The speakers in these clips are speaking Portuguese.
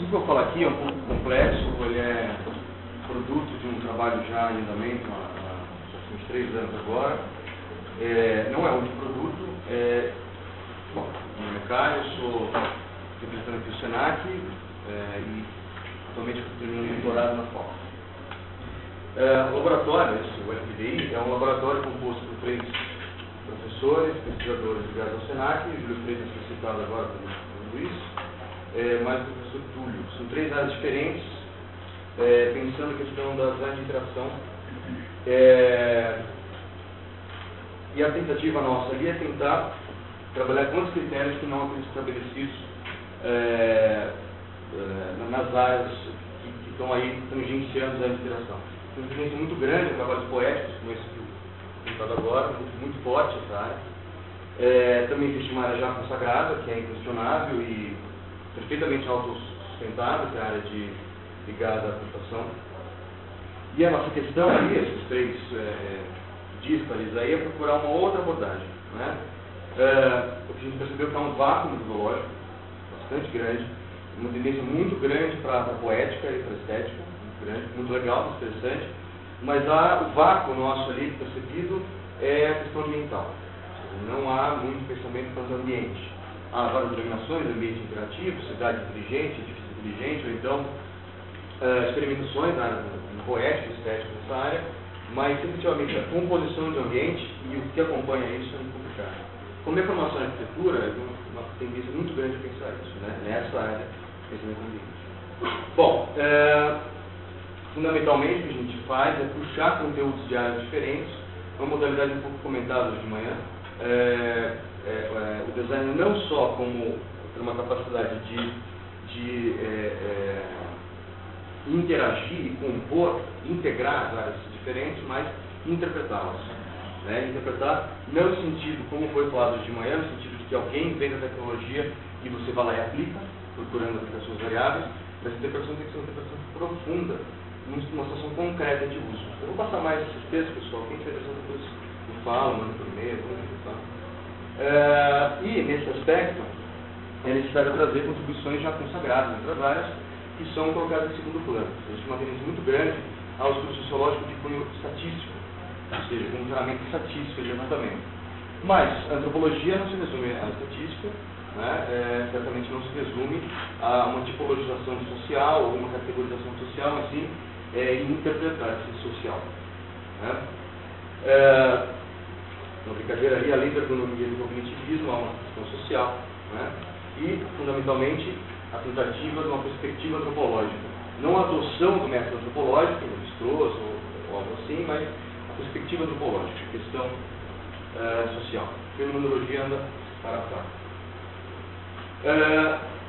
assunto que eu falar aqui é um pouco complexo, ele é produto de um trabalho já em andamento há, uns três anos agora. É, não é um produto, é, bom, meu nome é Caio, sou representante do SENAC é, e atualmente estou terminando um doutorado na FOC. É, o laboratório, esse, o LPDI, é um laboratório composto por três professores, pesquisadores ligados ao SENAC, Júlio Freitas foi citado agora pelo Luiz, é, mais o professor. São três áreas diferentes, é, pensando a questão das áreas de interação. É, e a tentativa nossa ali é tentar trabalhar com os critérios que não aqueles estabelecidos é, é, nas áreas que, que, estão aí tangenciando de interação. Tem uma tendência muito grande em trabalhos poéticos, como esse que eu agora, muito, muito forte essa área. É, também existe uma área já consagrada, que é inquestionável e perfeitamente autossustentável, que é a área de, ligada à computação. E a nossa questão aí, esses três é, díspares aí, é procurar uma outra abordagem. Né? É, o que a gente percebeu que há um vácuo metodológico bastante grande, uma tendência muito grande para a poética e para a estética, muito grande, muito legal, muito interessante, mas há, o vácuo nosso ali percebido é a questão ambiental. Não há muito pensamento quanto ao ambiente há várias denominações, ambiente interativo, cidade inteligente, edifício inteligente, ou então uh, experimentações na área poética, estética nessa área, mas efetivamente a composição de ambiente e o que acompanha isso é muito complicado. Como é formação em arquitetura, é uma tendência muito grande a pensar isso, né? nessa área, pensamento ambiente. Bom, uh, fundamentalmente o que a gente faz é puxar conteúdos de áreas diferentes, uma modalidade um pouco comentada hoje de manhã, é, é, é, o design não só como uma capacidade de, de é, é, interagir, compor, integrar as áreas diferentes, mas interpretá-las. Né? Interpretar não no sentido, como foi falado hoje de manhã, no sentido de que alguém vem da tecnologia e você vai lá e aplica, procurando aplicações variáveis, mas a interpretação tem que ser uma interpretação profunda, numa situação concreta de uso. Eu vou passar mais esses textos, pessoal, quem tiver interessado depois me fala, manda por e-mail, tá? Uh, e, nesse aspecto, é necessário trazer contribuições já consagradas entre as áreas que são colocadas em segundo plano. Existe uma tendência muito grande ao estudo sociológico de cunho estatístico, ou seja, com um treinamento estatístico de levantamento. Mas a antropologia não se resume à estatística, né? é, certamente não se resume a uma tipologização social ou uma categorização social, mas sim é, interpretar esse social. Né? É, uma brincadeira ali, além da ergonomia do cognitivismo, há uma questão social, né? E, fundamentalmente, a tentativa de uma perspectiva antropológica. Não a adoção do método antropológico, como Strauss ou, ou algo assim, mas a perspectiva antropológica, a questão uh, social. A fenomenologia anda para trás. Uh,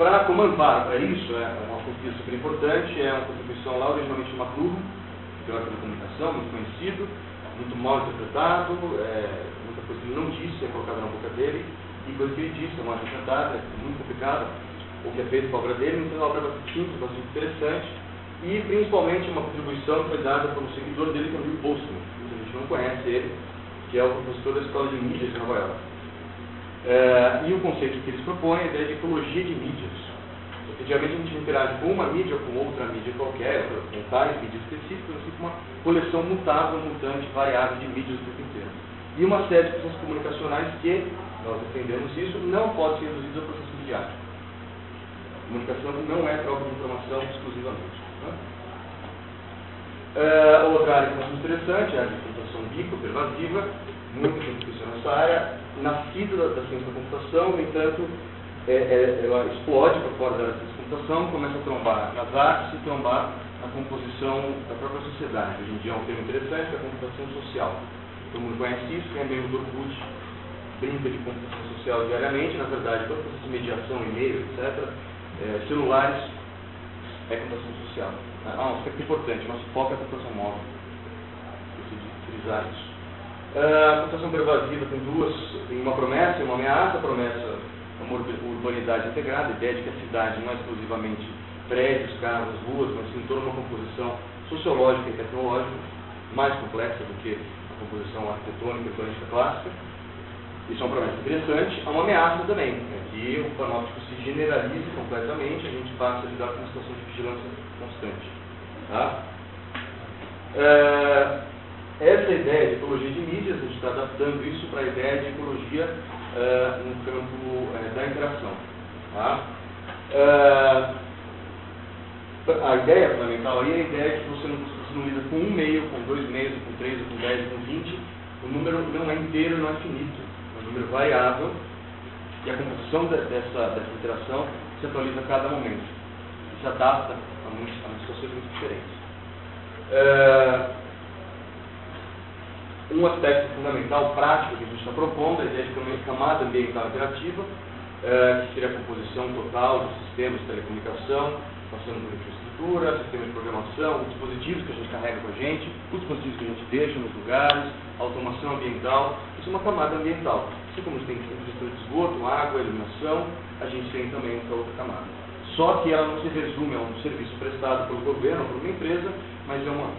para como amparo para isso, é uma conquista super importante, é uma contribuição lá originalmente de McLuhan, teórico da comunicação, muito conhecido, muito mal interpretado, é, muita coisa que ele não disse é colocada na boca dele, e coisa que ele é uma cantada, é muito complicada, o que é feito com a obra dele, então é uma obra simples, bastante interessante, e principalmente uma contribuição que foi dada por um seguidor dele, que é o Bill Postman, a gente não conhece ele, que é o professor da Escola de Mídias de Nova York. É, e o conceito que eles propõem é a ideia de ecologia de mídias. Efetivamente, a gente interage com uma mídia ou com outra mídia qualquer, com tais mídias específicas, assim como uma coleção mutável, mutante, variável de mídias do tempo inteiro. E uma série de processos comunicacionais que, nós defendemos isso, não pode ser reduzido ao processo midiático. A comunicação não é troca de informação exclusivamente. Né? Uh, outra área que é muito interessante é a computação bico, pervasiva, muita contribuição nessa área, nascida da, da ciência da computação, no entanto, é, é, ela explode para fora da computação, começa a trombar nas artes e trombar na composição da própria sociedade. Hoje em dia é um termo interessante, é a computação social. Todo mundo conhece isso, quem é membro do Orkut brinca de computação social diariamente, na verdade, toda essa mediação, e-mail, etc., é, celulares, é computação social. Ah, um aspecto importante, nosso foco é a computação móvel. Preciso utilizar isso. Uh, a computação pervasiva tem duas, tem uma promessa e uma ameaça. A promessa uma urbanidade integrada, a ideia de que a cidade não é exclusivamente prédios, carros, ruas, mas sim toda uma composição sociológica e tecnológica mais complexa do que a composição arquitetônica e urbanística clássica. Isso é uma promessa interessante. Há uma ameaça também, né, que o panóptico se generalize completamente, a gente passa a lidar com uma situação de vigilância constante. Tá? É, essa ideia de ecologia de mídias, a gente está adaptando isso para a ideia de ecologia é, no campo é, da interação. Tá? É, a ideia fundamental aí é a ideia de que você não, você não lida com um meio, com dois meios, com três, com dez, com vinte. O número não é inteiro, não é finito. É um número variável e a composição de, dessa, dessa interação se atualiza a cada momento. Se adapta a, muitas, a situações muito diferentes. É, um aspecto fundamental, prático, que a gente está propondo é a ideia de uma camada ambiental interativa, é, que seria a composição total de sistemas de telecomunicação, passando por infraestrutura, sistemas de programação, os dispositivos que a gente carrega com a gente, os dispositivos que a gente deixa nos lugares, automação ambiental, isso é uma camada ambiental. Assim como a gente tem infraestrutura de esgoto, água, iluminação, a gente tem também essa outra camada. Só que ela não se resume a um serviço prestado pelo governo ou por uma empresa, mas é uma,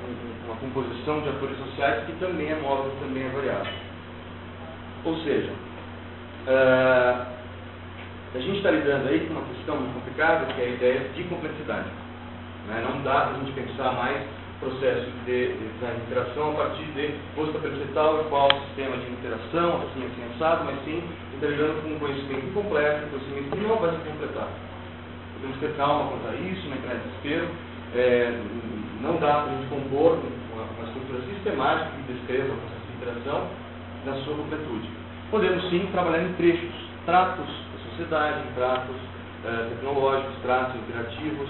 uma composição de atores sociais que também é móvel, também é variável. Ou seja, uh, a gente está lidando aí com uma questão muito complicada, que é a ideia de complexidade. Né? Não dá para a gente pensar mais processo de, de, de interação a partir de posta perceptal, qual sistema de interação, assim, assim, assado, mas sim integrando com um conhecimento incompleto, um conhecimento que não vai se completar. Podemos ter calma quanto a isso, não entrar em desespero. É, não dá para a gente compor uma, uma estrutura sistemática que descreva o processo de interação na sua completude. Podemos sim trabalhar em trechos, tratos sociedade, tratos eh, tecnológicos, tratos interativos,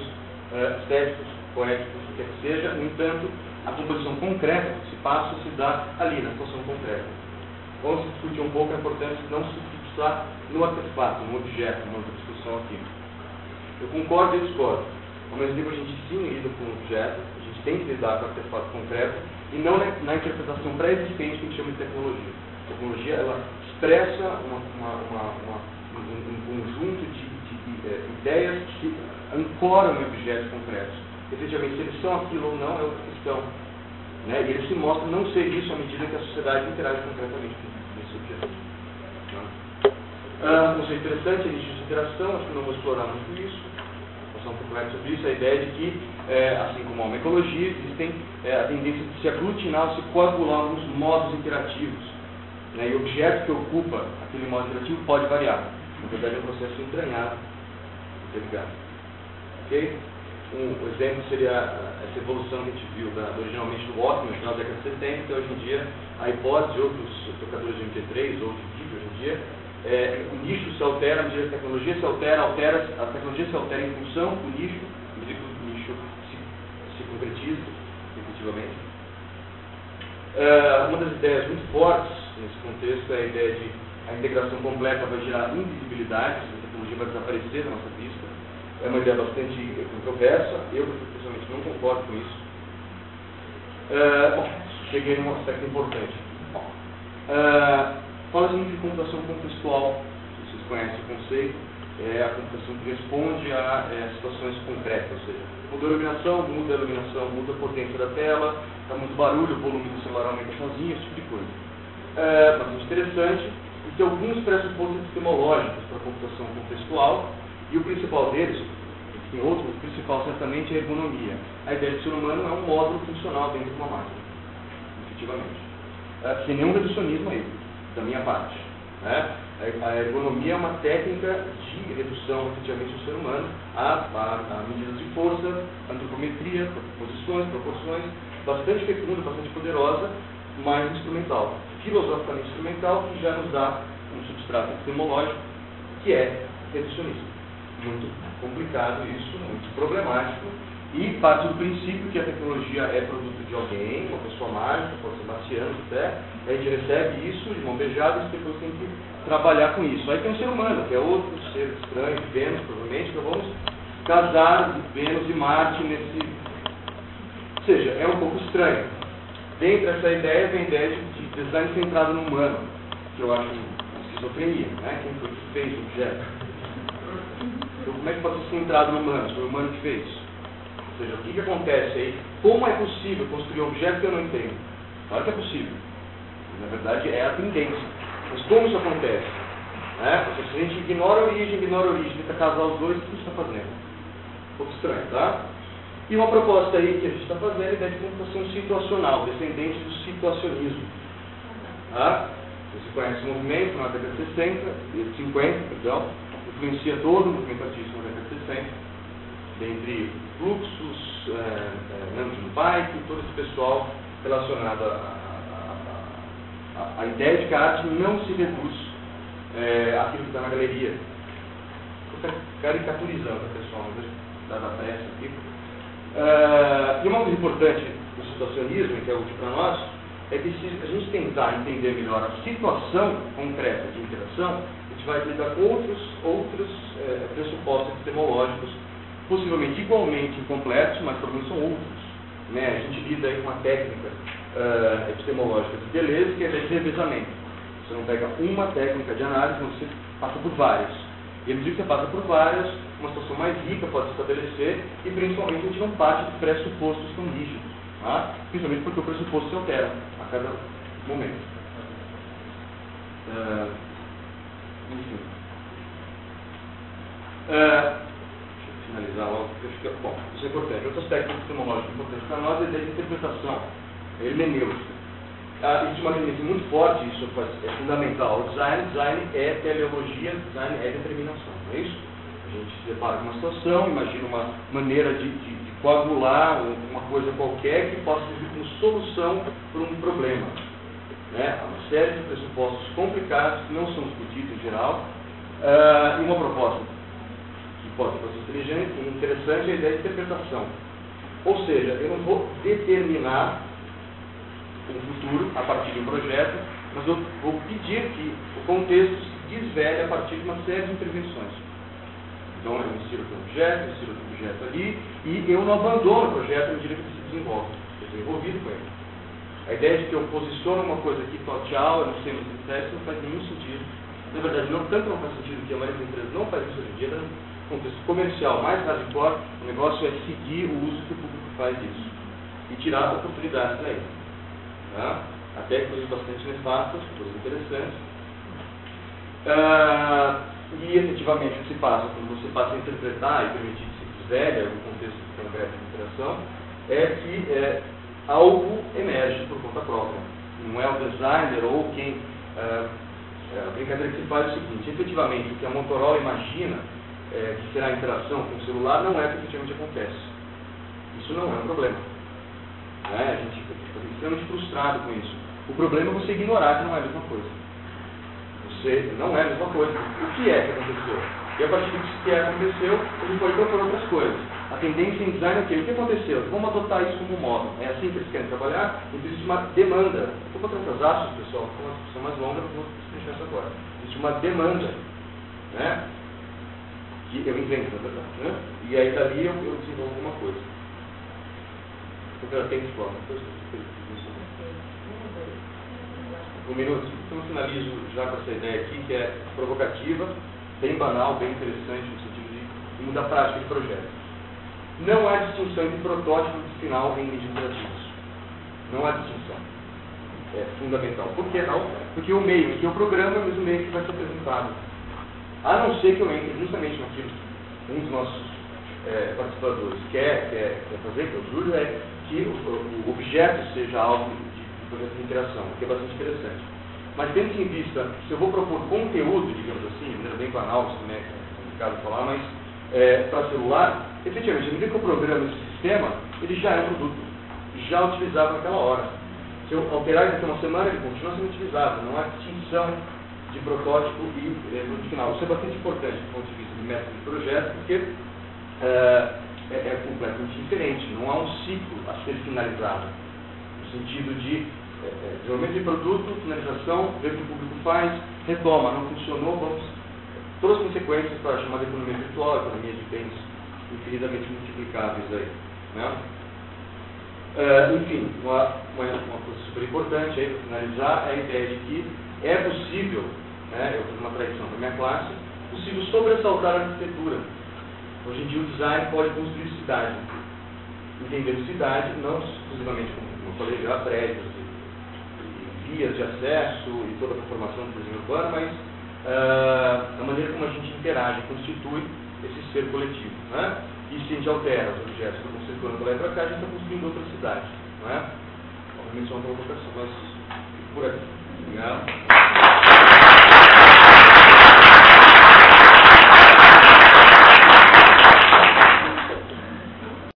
eh, estéticos, poéticos, o que quer que seja. No entanto, a composição concreta se passa se dá ali, na situação concreta. Vamos discutir um pouco a importância de não se fixar no artefato, no objeto, outra discussão aqui. Eu concordo e discordo. Ao mesmo tempo, a gente sim lida com o objeto, a gente tem que lidar com o artefato concreto, e não na, interpretação pré-existente que a gente chama de tecnologia. A tecnologia, ela expressa uma, uma, uma, um, um, conjunto de, de, de é, ideias que ancoram em objetos concretos efetivamente, se eles são aquilo ou não é outra questão. Né? E eles se mostram não ser isso à medida que a sociedade interage concretamente com esse objeto. Né? Ah, um conceito interessante nicho de interação, acho que não vou explorar muito isso, passar um pouco mais sobre isso, a ideia de que, é, assim como uma ecologia, existem é, a tendência de se aglutinar, se coagular nos modos interativos. Né? E o objeto que ocupa aquele modo interativo pode variar. Na verdade, é um processo entranhado, interligado. Ok? um exemplo seria essa evolução que a gente viu da, originalmente do Walkman no final da década de 70, que hoje em dia a hipótese de outros tocadores de MP3 ou de vídeo hoje em dia, é, o nicho se altera, a tecnologia se altera, altera, a tecnologia se altera em função do nicho, o nicho se, se concretiza, efetivamente. É, uma das ideias muito fortes nesse contexto é a ideia de a integração completa vai gerar invisibilidade, a tecnologia vai desaparecer da nossa vista, é uma ideia bastante controversa, eu pessoalmente não concordo com isso. Uh, bom, cheguei num aspecto importante. Uh, Fala-se de computação contextual, vocês conhecem o conceito, é a computação que responde a é, situações concretas, ou seja, muda a iluminação, muda a iluminação, muda a potência da tela, está muito barulho, o volume do celular aumenta sozinho, esse tipo de coisa. É bastante interessante e tem alguns pressupostos epistemológicos para a computação contextual, e o principal deles, tem outro, o principal certamente é a ergonomia. A ideia do ser humano é um módulo funcional dentro de uma máquina, efetivamente. É, sem nenhum reducionismo aí, da minha parte. Né? A ergonomia é uma técnica de redução efetivamente do ser humano a, a, a medidas de força, antropometria, posições, proporções, bastante fecunda, bastante poderosa, mas instrumental. Filosoficamente instrumental, que já nos dá um substrato epistemológico que é reducionista muito complicado isso, muito problemático, e parte do princípio que a tecnologia é produto de alguém, uma pessoa mágica, pode ser marciano até, a gente recebe isso de mão beijada e depois tem que trabalhar com isso. Aí tem o ser humano, que é outro ser estranho, Vênus, provavelmente, então vamos casar Vênus e Marte nesse. Ou seja, é um pouco estranho. Dentro dessa ideia vem a ideia de, de design centrado no humano, que eu acho esquizofrenia, né? Quem foi que fez o objeto? Então, como é que pode ser centrado no humano? Foi o humano que fez. Ou seja, o que, que acontece aí? Como é possível construir um objeto que eu não entendo? Claro que é possível. Na verdade, é a tendência. Mas como isso acontece? Né? Se a gente ignora a origem, ignora a origem, tenta casar os dois, o que a gente está fazendo? Um pouco estranho, tá? E uma proposta aí que a gente está fazendo é de computação situacional, descendente do situacionismo. Tá? Você conhece o movimento na década de 60, 50, perdão, influencia todo o movimento artístico na década de 60, dentre fluxos, é, é, Nando Pike, todo esse pessoal relacionado à ideia de que a arte não se reduz é, àquilo que está na galeria. Estou caricaturizando a pessoal, da aqui. Uh, e uma coisa importante do situacionismo, que é útil para nós, é que se a gente tentar entender melhor a situação concreta de interação, a gente vai aplicar outros, outros é, pressupostos epistemológicos, possivelmente igualmente incompletos, mas pelo menos são outros. Né? A gente lida aí com uma técnica uh, epistemológica de beleza, que é de revezamento. Você não pega uma técnica de análise, você passa por várias. E à medida que você passa por várias, uma situação mais rica pode se estabelecer e principalmente a gente não parte de pressupostos tão rígidos, tá? principalmente porque o pressuposto se altera a cada momento. Uh, enfim. Uh, deixa eu finalizar logo, porque acho que é bom, isso é importante. Outro aspecto epistemológico importante para nós é a interpretação, a hermenêutica. Uh, existe uma tendência muito forte, isso é fundamental. O design, design é teleologia, design é determinação, não é isso? A gente se depara com uma situação, imagina uma maneira de, de, de coagular uma coisa qualquer que possa servir como solução para um problema. Né? Há uma série de pressupostos complicados que não são discutidos em geral, uh, e uma proposta que pode ser inteligente e interessante é a ideia de interpretação. Ou seja, eu não vou determinar um futuro a partir de um projeto, mas eu vou pedir que o contexto se desvele a partir de uma série de intervenções. Então eu insiro o objeto, insiro outro objeto ali, e eu não abandono o projeto à medida que ele se desenvolve. Eu estou envolvido com ele. A ideia de que eu posiciono uma coisa aqui e tchau, eu não sei mais o que isso não faz nenhum sentido. Na verdade, não, tanto não faz sentido que a maioria das empresas não faz isso hoje em dia, no contexto comercial mais hardcore, o negócio é seguir o uso que o público faz disso. E tirar oportunidades daí. Tá? Até coisas bastante nefastas, coisas interessantes. Uh, e efetivamente o que se passa, quando você passa a interpretar e permitir que se fizer algum contexto concreto de interação, é que é, algo emerge por conta própria. Não é o designer ou quem. É, é, a brincadeira que se faz é o seguinte: efetivamente, o que a Motorola imagina é, que será a interação com o celular não é o que efetivamente acontece. Isso não é um problema. Né? A gente fica extremamente frustrado com isso. O problema é você ignorar que não é a mesma coisa você não é a mesma coisa. O que é que aconteceu? E a partir do que aconteceu, ele foi propor outras coisas. A tendência em design é o quê? O que aconteceu? Vamos adotar isso como modo. É assim que eles querem trabalhar? Existe uma demanda. Estou botando essas aspas, pessoal, com uma discussão mais longa, vou deixar isso agora. Existe uma demanda. Né? Que eu invento, na verdade. Né? E aí dali eu, eu desenvolvo alguma coisa. Porque ela tem que explora um minuto. Então finalizo já com essa ideia aqui, que é provocativa, bem banal, bem interessante no sentido de mudar a prática de projeto. Não há distinção entre protótipo e final em interativas. Não há distinção. É fundamental. Por que não? Porque o meio que eu programo é o mesmo meio que vai ser apresentado. A não ser que eu entre justamente naquilo que um dos nossos é, participadores quer, quer, quer fazer, que é o Júlio, é que o, o objeto seja algo interação, que é bastante interessante. Mas tendo em vista, se eu vou propor conteúdo, digamos assim, de maneira bem banal, também é complicado falar, mas é, para celular, efetivamente, à medida que eu programo esse sistema, ele já é um produto, já utilizável naquela hora. Se eu alterar daqui a uma semana, ele continua sendo utilizado, não há distinção de protótipo e é, produto final. Isso é bastante importante do ponto de vista de método de projeto, porque é, é, é completamente diferente, não há um ciclo a ser finalizado, no sentido de desenvolvimento de produto, finalização, ver o que o público faz, retoma, não funcionou, vamos. Todas as consequências para a chamada economia virtual, economia de bens infinitamente multiplicáveis aí. Né? Uh, enfim, uma, uma, uma, coisa super importante aí para finalizar é a ideia de que é possível, né, eu fiz uma tradição para minha classe, possível sobressaltar a arquitetura. Hoje em dia o design pode construir cidade. Entendendo cidade, não exclusivamente como eu falei já, prédios, vias de acesso e toda a conformação do desenho urbano, mas uh, a maneira como a gente interage, constitui esse ser coletivo. Né? E se a gente altera os objetos que estão para lá e para cá, a gente está construindo outra cidade. Não é? Obviamente, é uma provocação, mas por aqui. Obrigado.